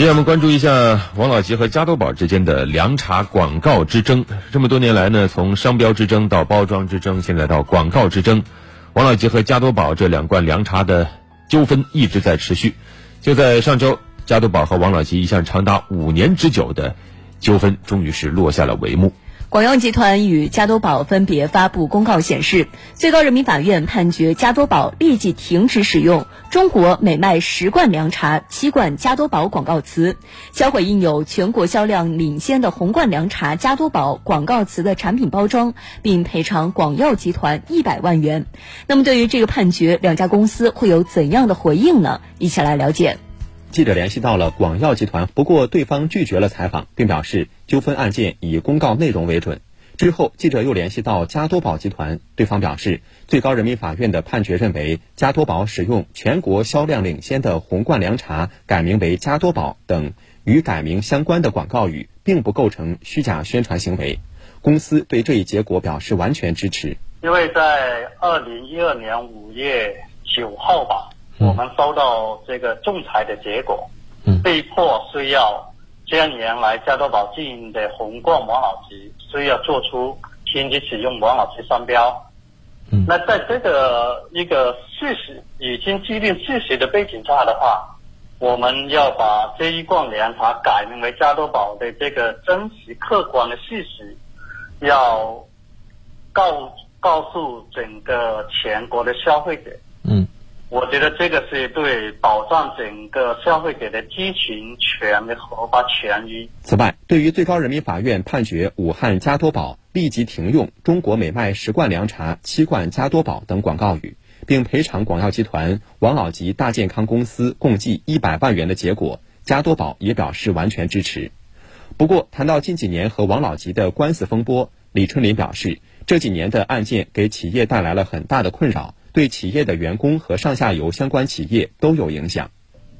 接下来我们关注一下王老吉和加多宝之间的凉茶广告之争。这么多年来呢，从商标之争到包装之争，现在到广告之争，王老吉和加多宝这两罐凉茶的纠纷一直在持续。就在上周，加多宝和王老吉一项长达五年之久的纠纷，终于是落下了帷幕。广药集团与加多宝分别发布公告显示，最高人民法院判决加多宝立即停止使用“中国每卖十罐凉茶，七罐加多宝”广告词，销毁印有全国销量领先的红罐凉茶加多宝广告词的产品包装，并赔偿广药集团一百万元。那么，对于这个判决，两家公司会有怎样的回应呢？一起来了解。记者联系到了广药集团，不过对方拒绝了采访，并表示纠纷案件以公告内容为准。之后，记者又联系到加多宝集团，对方表示，最高人民法院的判决认为，加多宝使用全国销量领先的红罐凉茶改名为加多宝等与改名相关的广告语，并不构成虚假宣传行为。公司对这一结果表示完全支持。因为在二零一二年五月九号吧。我们收到这个仲裁的结果，被迫需要将原来加多宝经营的红罐王老吉需要做出停止使用王老吉商标。那在这个一个事实已经既定事实的背景下的话，我们要把这一罐凉茶改名为加多宝的这个真实客观的事实，要告告诉整个全国的消费者。我觉得这个是对保障整个消费者的知情权的合法权益。此外，对于最高人民法院判决武汉加多宝立即停用“中国美麦十罐凉茶，七罐加多宝”等广告语，并赔偿广药集团、王老吉大健康公司共计一百万元的结果，加多宝也表示完全支持。不过，谈到近几年和王老吉的官司风波，李春林表示，这几年的案件给企业带来了很大的困扰。对企业的员工和上下游相关企业都有影响，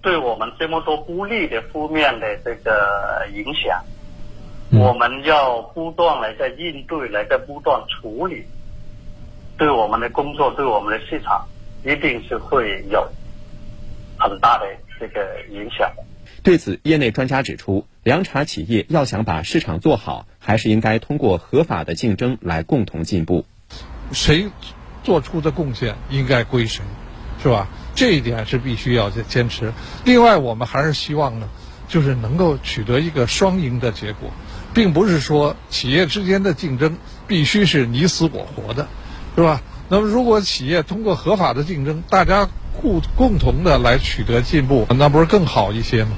对我们这么多不利的负面的这个影响，我们要不断来在应对，来在不断处理，对我们的工作，对我们的市场，一定是会有很大的这个影响。对此，业内专家指出，凉茶企业要想把市场做好，还是应该通过合法的竞争来共同进步。谁？做出的贡献应该归谁，是吧？这一点是必须要坚持。另外，我们还是希望呢，就是能够取得一个双赢的结果，并不是说企业之间的竞争必须是你死我活的，是吧？那么，如果企业通过合法的竞争，大家共共同的来取得进步，那不是更好一些吗？